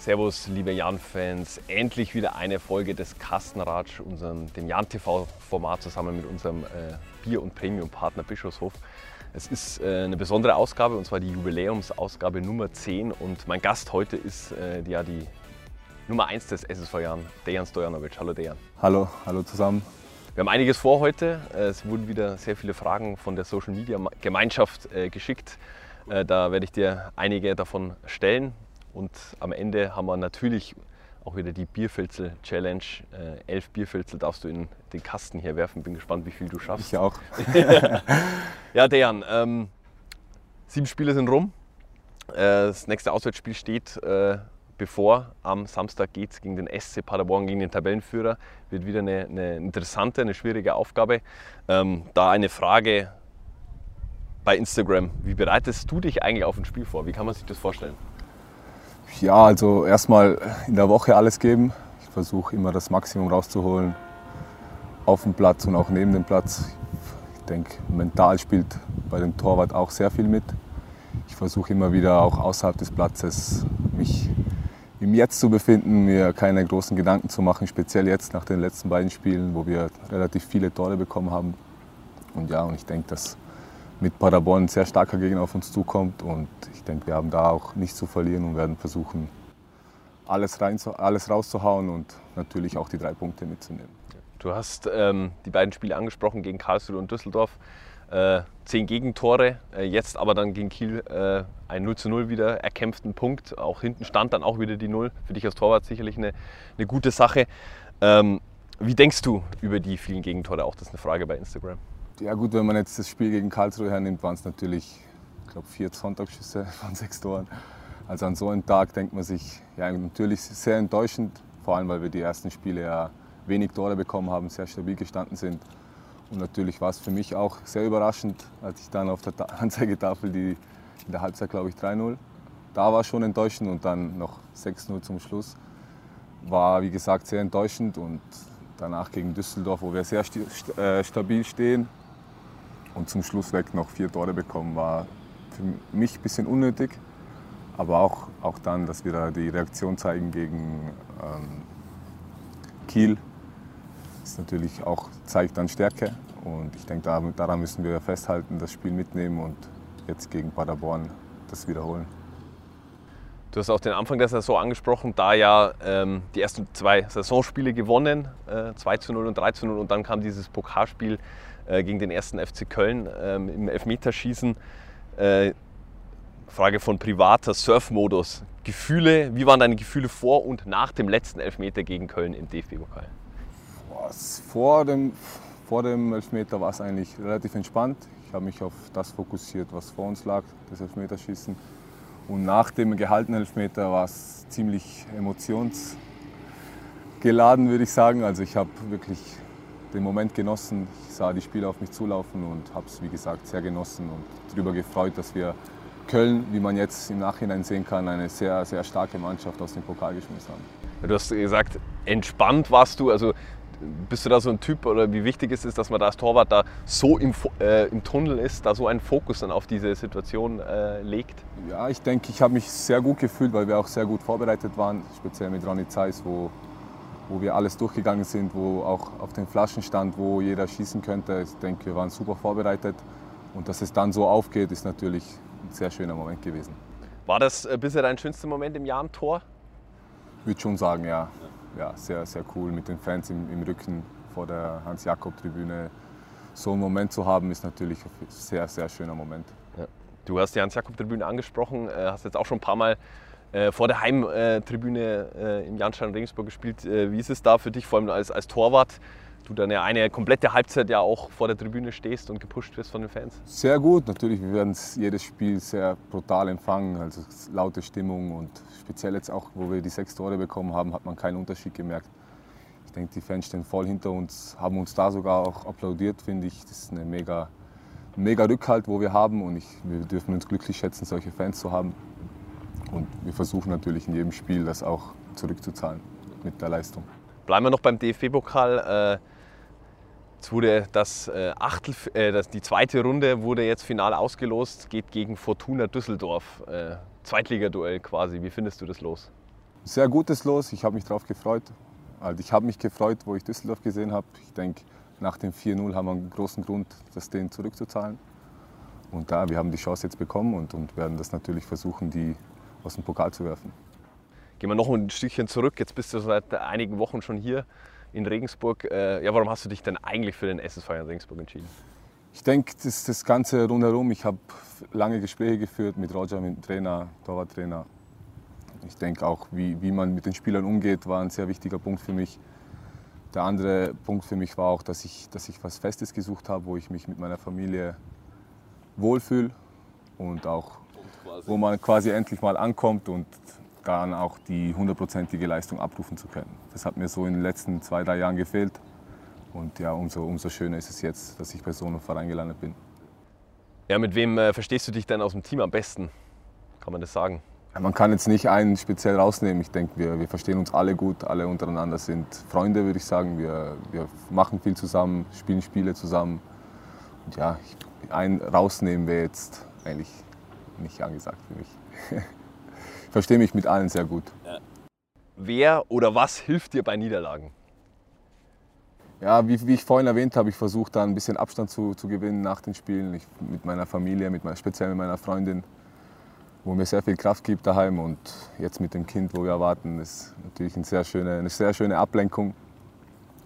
Servus, liebe Jan-Fans. Endlich wieder eine Folge des Kastenratsch, unserem, dem Jan-TV-Format, zusammen mit unserem äh, Bier- und Premium-Partner Bischofshof. Es ist äh, eine besondere Ausgabe, und zwar die Jubiläumsausgabe Nummer 10. Und mein Gast heute ist äh, ja die Nummer 1 des SSV Jan, Dejan Stojanovic. Hallo Dejan. Hallo, hallo zusammen. Wir haben einiges vor heute. Äh, es wurden wieder sehr viele Fragen von der Social Media Gemeinschaft äh, geschickt. Äh, da werde ich dir einige davon stellen. Und am Ende haben wir natürlich auch wieder die Bierfilzel-Challenge. Äh, elf Bierfilzel darfst du in den Kasten hier werfen. Bin gespannt, wie viel du schaffst. Ich auch. ja, Dejan, ähm, sieben Spiele sind rum. Äh, das nächste Auswärtsspiel steht äh, bevor. Am Samstag geht es gegen den SC Paderborn, gegen den Tabellenführer. Wird wieder eine, eine interessante, eine schwierige Aufgabe. Ähm, da eine Frage bei Instagram. Wie bereitest du dich eigentlich auf ein Spiel vor? Wie kann man sich das vorstellen? Ja, also erstmal in der Woche alles geben. Ich versuche immer das Maximum rauszuholen auf dem Platz und auch neben dem Platz. Ich denke, mental spielt bei dem Torwart auch sehr viel mit. Ich versuche immer wieder auch außerhalb des Platzes mich im Jetzt zu befinden, mir keine großen Gedanken zu machen, speziell jetzt nach den letzten beiden Spielen, wo wir relativ viele Tore bekommen haben. Und ja, und ich denke, dass mit Paderborn ein sehr starker Gegner auf uns zukommt. Und ich denke, wir haben da auch nichts zu verlieren und werden versuchen, alles, rein, alles rauszuhauen und natürlich auch die drei Punkte mitzunehmen. Du hast ähm, die beiden Spiele angesprochen gegen Karlsruhe und Düsseldorf. Äh, zehn Gegentore, äh, jetzt aber dann gegen Kiel äh, ein 0 zu 0 wieder erkämpften Punkt. Auch hinten stand dann auch wieder die 0. Für dich als Torwart sicherlich eine, eine gute Sache. Ähm, wie denkst du über die vielen Gegentore? Auch das ist eine Frage bei Instagram. Ja gut, wenn man jetzt das Spiel gegen Karlsruhe hernimmt, waren es natürlich, ich glaube, vier Sonntagsschüsse von sechs Toren. Also an so einem Tag denkt man sich, ja natürlich sehr enttäuschend, vor allem weil wir die ersten Spiele ja wenig Tore bekommen haben, sehr stabil gestanden sind. Und natürlich war es für mich auch sehr überraschend, als ich dann auf der Anzeigetafel die in der Halbzeit, glaube ich, 3-0. Da war schon enttäuschend und dann noch 6-0 zum Schluss. War, wie gesagt, sehr enttäuschend und danach gegen Düsseldorf, wo wir sehr äh, stabil stehen, und zum Schluss weg noch vier Tore bekommen, war für mich ein bisschen unnötig. Aber auch, auch dann, dass wir da die Reaktion zeigen gegen ähm, Kiel, ist natürlich auch, zeigt dann Stärke. Und ich denke, daran müssen wir festhalten, das Spiel mitnehmen und jetzt gegen Paderborn das wiederholen. Du hast auch den Anfang der Saison angesprochen, da ja ähm, die ersten zwei Saisonspiele gewonnen, äh, 2 zu 0 und 3 zu 0 und dann kam dieses Pokalspiel äh, gegen den ersten FC Köln ähm, im Elfmeterschießen. Äh, Frage von privater Surfmodus. Gefühle, wie waren deine Gefühle vor und nach dem letzten Elfmeter gegen Köln im DFB-Pokal? Vor dem, vor dem Elfmeter war es eigentlich relativ entspannt. Ich habe mich auf das fokussiert, was vor uns lag, das Elfmeterschießen. Und nach dem gehaltenen Elfmeter war es ziemlich emotionsgeladen, würde ich sagen. Also ich habe wirklich den Moment genossen. Ich sah die Spieler auf mich zulaufen und habe es, wie gesagt, sehr genossen und darüber gefreut, dass wir Köln, wie man jetzt im Nachhinein sehen kann, eine sehr, sehr starke Mannschaft aus dem Pokal geschmissen haben. Du hast gesagt, entspannt warst du. Also bist du da so ein Typ oder wie wichtig ist es, dass man da als Torwart da so im, äh, im Tunnel ist, da so einen Fokus dann auf diese Situation äh, legt? Ja, ich denke, ich habe mich sehr gut gefühlt, weil wir auch sehr gut vorbereitet waren, speziell mit Ronny Zeiss, wo wo wir alles durchgegangen sind, wo auch auf den Flaschen stand, wo jeder schießen könnte. Ich denke, wir waren super vorbereitet. Und dass es dann so aufgeht, ist natürlich ein sehr schöner Moment gewesen. War das äh, bisher dein schönster Moment im Jahr im Tor? Ich würde schon sagen, ja. Ja, sehr, sehr cool mit den Fans im, im Rücken vor der Hans-Jakob-Tribüne. So einen Moment zu haben, ist natürlich ein sehr, sehr schöner Moment. Ja. Du hast die Hans-Jakob-Tribüne angesprochen, äh, hast jetzt auch schon ein paar Mal äh, vor der Heimtribüne äh, im Janstein Regensburg gespielt. Äh, wie ist es da für dich, vor allem als, als Torwart? Du dann ja eine komplette Halbzeit ja auch vor der Tribüne stehst und gepusht wirst von den Fans? Sehr gut, natürlich. Wir werden jedes Spiel sehr brutal empfangen, also laute Stimmung und speziell jetzt auch, wo wir die sechs Tore bekommen haben, hat man keinen Unterschied gemerkt. Ich denke, die Fans stehen voll hinter uns, haben uns da sogar auch applaudiert, finde ich. Das ist eine mega, mega Rückhalt, wo wir haben und ich, wir dürfen uns glücklich schätzen, solche Fans zu haben. Und wir versuchen natürlich in jedem Spiel das auch zurückzuzahlen mit der Leistung. Bleiben wir noch beim DFB-Pokal. Äh, jetzt wurde das äh, Achtel, äh, das, die zweite Runde wurde jetzt final ausgelost, geht gegen Fortuna Düsseldorf. Zweitligaduell quasi. Wie findest du das los? Sehr gutes Los, ich habe mich darauf gefreut. Also ich habe mich gefreut, wo ich Düsseldorf gesehen habe. Ich denke, nach dem 4-0 haben wir einen großen Grund, das denen zurückzuzahlen. Und da, wir haben die Chance jetzt bekommen und, und werden das natürlich versuchen, die aus dem Pokal zu werfen. Gehen wir noch ein Stückchen zurück. Jetzt bist du seit einigen Wochen schon hier in Regensburg. Äh, ja, warum hast du dich denn eigentlich für den SSV in Regensburg entschieden? Ich denke, das, das Ganze rundherum, ich habe lange Gespräche geführt mit Roger, mit dem Trainer, Torwarttrainer. Ich denke auch, wie, wie man mit den Spielern umgeht, war ein sehr wichtiger Punkt für mich. Der andere Punkt für mich war auch, dass ich, dass ich was Festes gesucht habe, wo ich mich mit meiner Familie wohlfühle und auch wo man quasi endlich mal ankommt und dann auch die hundertprozentige Leistung abrufen zu können. Das hat mir so in den letzten zwei, drei Jahren gefehlt. Und ja, umso, umso schöner ist es jetzt, dass ich bei so einem Verein gelandet bin. Ja, mit wem äh, verstehst du dich denn aus dem Team am besten? Kann man das sagen? Ja, man kann jetzt nicht einen speziell rausnehmen. Ich denke, wir, wir verstehen uns alle gut. Alle untereinander sind Freunde, würde ich sagen. Wir, wir machen viel zusammen, spielen Spiele zusammen. Und ja, einen rausnehmen wäre jetzt eigentlich nicht angesagt für mich. ich verstehe mich mit allen sehr gut. Ja. Wer oder was hilft dir bei Niederlagen? Ja, wie, wie ich vorhin erwähnt habe, ich versuche da ein bisschen Abstand zu, zu gewinnen nach den Spielen. Ich, mit meiner Familie, mit, speziell mit meiner Freundin, wo mir sehr viel Kraft gibt daheim. Und jetzt mit dem Kind, wo wir erwarten, ist natürlich eine sehr schöne, eine sehr schöne Ablenkung.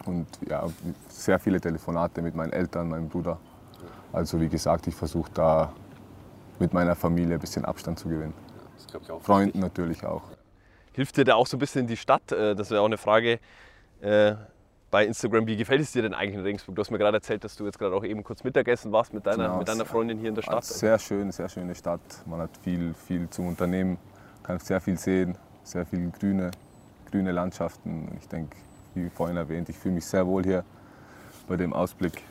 Und ja, sehr viele Telefonate mit meinen Eltern, meinem Bruder. Also wie gesagt, ich versuche da mit meiner Familie ein bisschen Abstand zu gewinnen. Ja, Freunden natürlich auch. Hilft dir da auch so ein bisschen die Stadt? Äh, das wäre auch eine Frage äh, bei Instagram. Wie gefällt es dir denn eigentlich in Regensburg? Du hast mir gerade erzählt, dass du jetzt gerade auch eben kurz Mittagessen warst mit deiner, genau, mit deiner Freundin hier in der Stadt. Sehr schön, sehr schöne Stadt. Man hat viel, viel zu unternehmen, kann sehr viel sehen, sehr viele grüne, grüne Landschaften. Ich denke, wie vorhin erwähnt, ich fühle mich sehr wohl hier bei dem Ausblick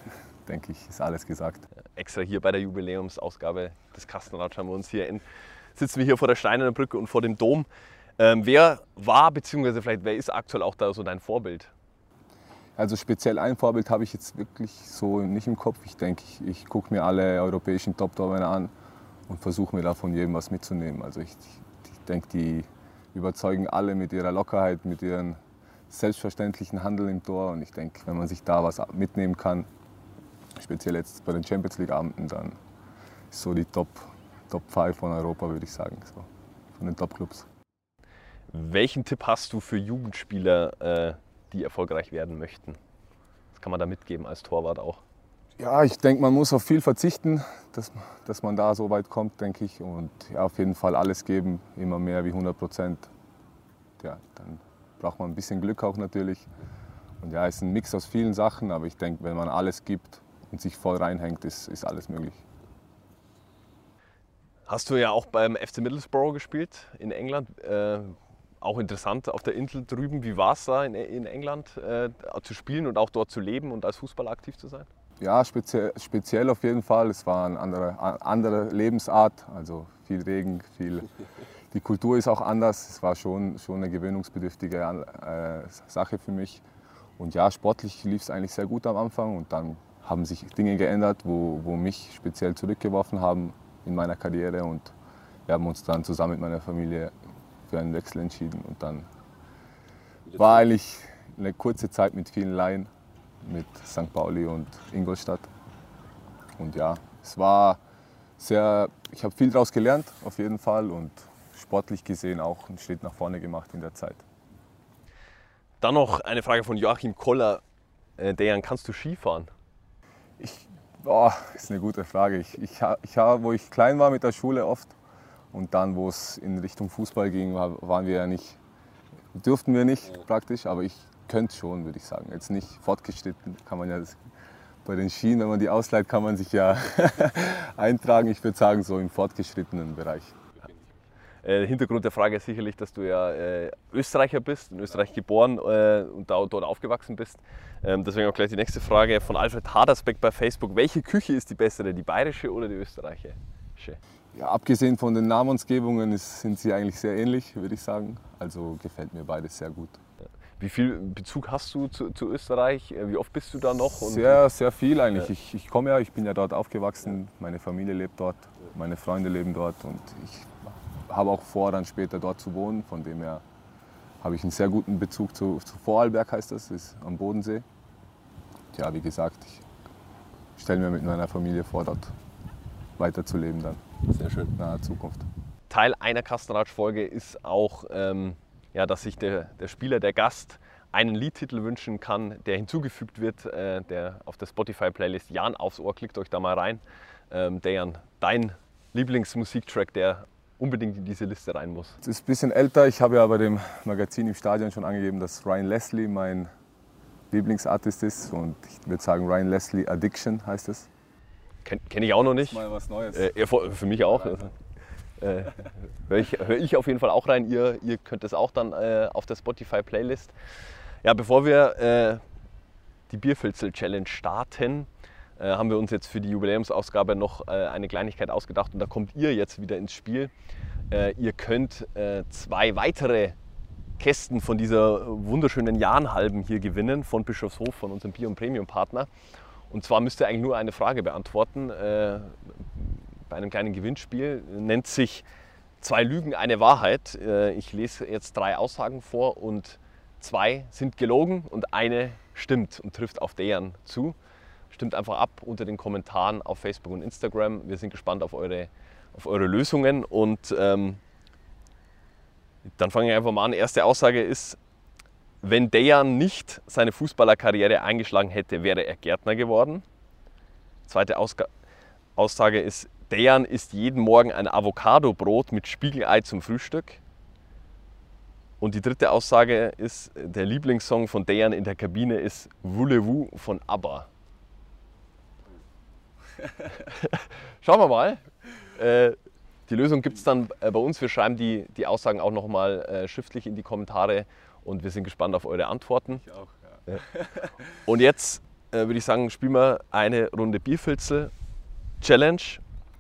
denke ich, ist alles gesagt. Extra hier bei der Jubiläumsausgabe des Kastenratsch haben wir uns hier in, sitzen wir hier vor der Steinernen Brücke und vor dem Dom. Ähm, wer war, beziehungsweise vielleicht wer ist aktuell auch da so dein Vorbild? Also speziell ein Vorbild habe ich jetzt wirklich so nicht im Kopf. Ich denke, ich, ich gucke mir alle europäischen Top-Tormänner an und versuche mir da von jedem was mitzunehmen. Also ich, ich denke, die überzeugen alle mit ihrer Lockerheit, mit ihrem selbstverständlichen Handeln im Tor. Und ich denke, wenn man sich da was mitnehmen kann, speziell jetzt bei den Champions League-Abenden, dann ist so die Top, Top 5 von Europa, würde ich sagen, so, von den Top-Clubs. Welchen Tipp hast du für Jugendspieler, äh, die erfolgreich werden möchten? Was kann man da mitgeben als Torwart auch? Ja, ich denke, man muss auf viel verzichten, dass, dass man da so weit kommt, denke ich. Und ja, auf jeden Fall alles geben, immer mehr wie 100 Prozent. Ja, dann braucht man ein bisschen Glück auch natürlich. Und ja, es ist ein Mix aus vielen Sachen, aber ich denke, wenn man alles gibt, und sich voll reinhängt, ist, ist alles möglich. Hast du ja auch beim FC Middlesbrough gespielt in England. Äh, auch interessant auf der Insel drüben. Wie war es da in, in England äh, zu spielen und auch dort zu leben und als Fußballer aktiv zu sein? Ja, speziell, speziell auf jeden Fall. Es war eine andere, andere Lebensart, also viel Regen, viel. Die Kultur ist auch anders. Es war schon, schon eine gewöhnungsbedürftige äh, Sache für mich. Und ja, sportlich lief es eigentlich sehr gut am Anfang und dann haben sich Dinge geändert, wo, wo mich speziell zurückgeworfen haben in meiner Karriere und wir haben uns dann zusammen mit meiner Familie für einen Wechsel entschieden und dann war eigentlich eine kurze Zeit mit vielen Laien mit St. Pauli und Ingolstadt und ja, es war sehr, ich habe viel daraus gelernt auf jeden Fall und sportlich gesehen auch einen Schritt nach vorne gemacht in der Zeit. Dann noch eine Frage von Joachim Koller. Äh, Dejan, kannst du Skifahren? Ich, oh, ist eine gute Frage. Ich, ich, ich, wo ich klein war mit der Schule oft und dann, wo es in Richtung Fußball ging, waren wir ja nicht, durften wir nicht praktisch, aber ich könnte schon, würde ich sagen. Jetzt nicht fortgeschritten, kann man ja bei den Skien, wenn man die ausleiht, kann man sich ja eintragen. Ich würde sagen, so im fortgeschrittenen Bereich. Äh, Hintergrund der Frage ist sicherlich, dass du ja äh, Österreicher bist, in Österreich geboren äh, und da, dort aufgewachsen bist. Ähm, deswegen auch gleich die nächste Frage von Alfred Hadersbeck bei Facebook. Welche Küche ist die bessere, die bayerische oder die österreichische? Ja, abgesehen von den Namensgebungen ist, sind sie eigentlich sehr ähnlich, würde ich sagen. Also gefällt mir beides sehr gut. Wie viel Bezug hast du zu, zu Österreich? Äh, wie oft bist du da noch? sehr, sehr viel eigentlich. Ja. Ich, ich komme ja, ich bin ja dort aufgewachsen, meine Familie lebt dort, meine Freunde leben dort und ich habe auch vor, dann später dort zu wohnen. Von dem her habe ich einen sehr guten Bezug zu, zu Vorarlberg, heißt das, ist am Bodensee. Ja, wie gesagt, ich stelle mir mit meiner Familie vor, dort weiterzuleben dann. Sehr schön. In naher Zukunft. Teil einer Kastenratsch-Folge ist auch, ähm, ja, dass sich der, der Spieler, der Gast, einen Liedtitel wünschen kann, der hinzugefügt wird, äh, der auf der Spotify-Playlist Jan aufs Ohr. Klickt euch da mal rein. Ähm, Dejan, dein Lieblingsmusiktrack, der unbedingt in diese Liste rein muss. Es ist ein bisschen älter. Ich habe ja bei dem Magazin im Stadion schon angegeben, dass Ryan Leslie mein Lieblingsartist ist. Und ich würde sagen, Ryan Leslie Addiction heißt es. Kenne kenn ich auch noch nicht. Mal was Neues. Äh, für mich auch. Also, äh, Höre ich, hör ich, auf jeden Fall auch rein. Ihr, ihr könnt es auch dann äh, auf der Spotify-Playlist. Ja, bevor wir äh, die Bierfilzel-Challenge starten, äh, haben wir uns jetzt für die Jubiläumsausgabe noch äh, eine Kleinigkeit ausgedacht und da kommt ihr jetzt wieder ins Spiel. Äh, ihr könnt zwei weitere Kästen von dieser wunderschönen Jahnhalben hier gewinnen von Bischofshof, von unserem Bier- und Premium-Partner. Und zwar müsst ihr eigentlich nur eine Frage beantworten bei einem kleinen Gewinnspiel. Nennt sich Zwei Lügen, eine Wahrheit. Ich lese jetzt drei Aussagen vor und zwei sind gelogen und eine stimmt und trifft auf deren zu. Stimmt einfach ab unter den Kommentaren auf Facebook und Instagram. Wir sind gespannt auf eure, auf eure Lösungen und ähm, dann fange ich einfach mal an. Erste Aussage ist, wenn Dejan nicht seine Fußballerkarriere eingeschlagen hätte, wäre er Gärtner geworden. Zweite Ausga Aussage ist, Dejan isst jeden Morgen ein Avocado-Brot mit Spiegelei zum Frühstück. Und die dritte Aussage ist, der Lieblingssong von Dejan in der Kabine ist Voulez-vous von ABBA. Schauen wir mal. Äh, die Lösung gibt es dann äh, bei uns. Wir schreiben die, die Aussagen auch nochmal äh, schriftlich in die Kommentare und wir sind gespannt auf eure Antworten. Ich auch, ja. Und jetzt äh, würde ich sagen, spielen wir eine Runde Bierfilzel Challenge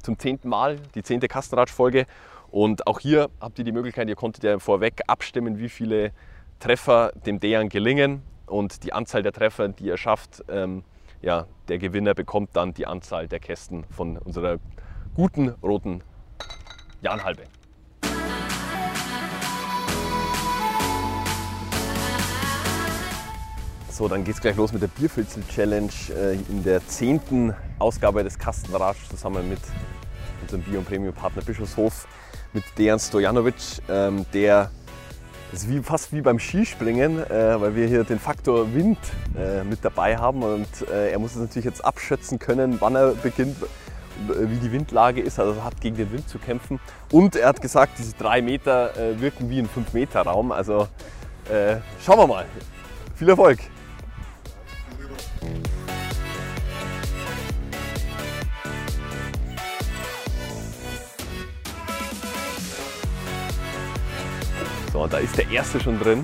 zum zehnten Mal, die zehnte Kastenratsch-Folge. Und auch hier habt ihr die Möglichkeit, ihr konntet ja vorweg abstimmen, wie viele Treffer dem Dejan gelingen. Und die Anzahl der Treffer, die er schafft, ähm, ja, der Gewinner bekommt dann die Anzahl der Kästen von unserer guten roten Jahnhalbe. So, dann geht es gleich los mit der Bierfilzel-Challenge äh, in der zehnten Ausgabe des Kastenratsch zusammen mit unserem Bio- und Premium-Partner Bischofshof, mit Dejan Stojanovic, ähm, der das ist wie, fast wie beim Skispringen, äh, weil wir hier den Faktor Wind äh, mit dabei haben und äh, er muss es natürlich jetzt abschätzen können, wann er beginnt, wie die Windlage ist, also er hat gegen den Wind zu kämpfen. Und er hat gesagt, diese drei Meter äh, wirken wie ein 5-Meter-Raum. Also äh, schauen wir mal. Viel Erfolg! So, da ist der erste schon drin.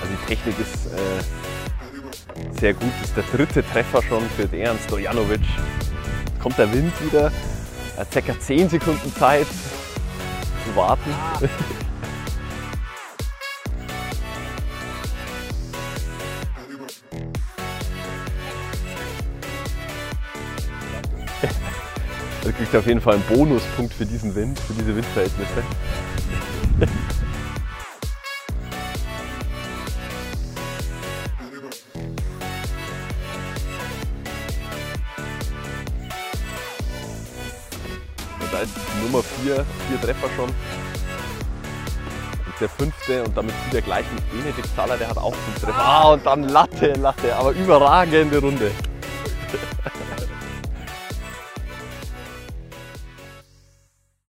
Also die Technik ist äh, sehr gut. Das ist der dritte Treffer schon für Dejan Stojanovic. Jetzt kommt der Wind wieder. Er hat ca. 10 Sekunden Zeit zu warten. Er kriegt auf jeden Fall einen Bonuspunkt für diesen Wind, für diese Windverhältnisse. Da ist Nummer 4, vier Treffer schon. Der fünfte und damit zieht er gleich mit Benedikt Saller, der hat auch fünf Treffer. Ah, und dann Latte, Latte, aber überragende Runde.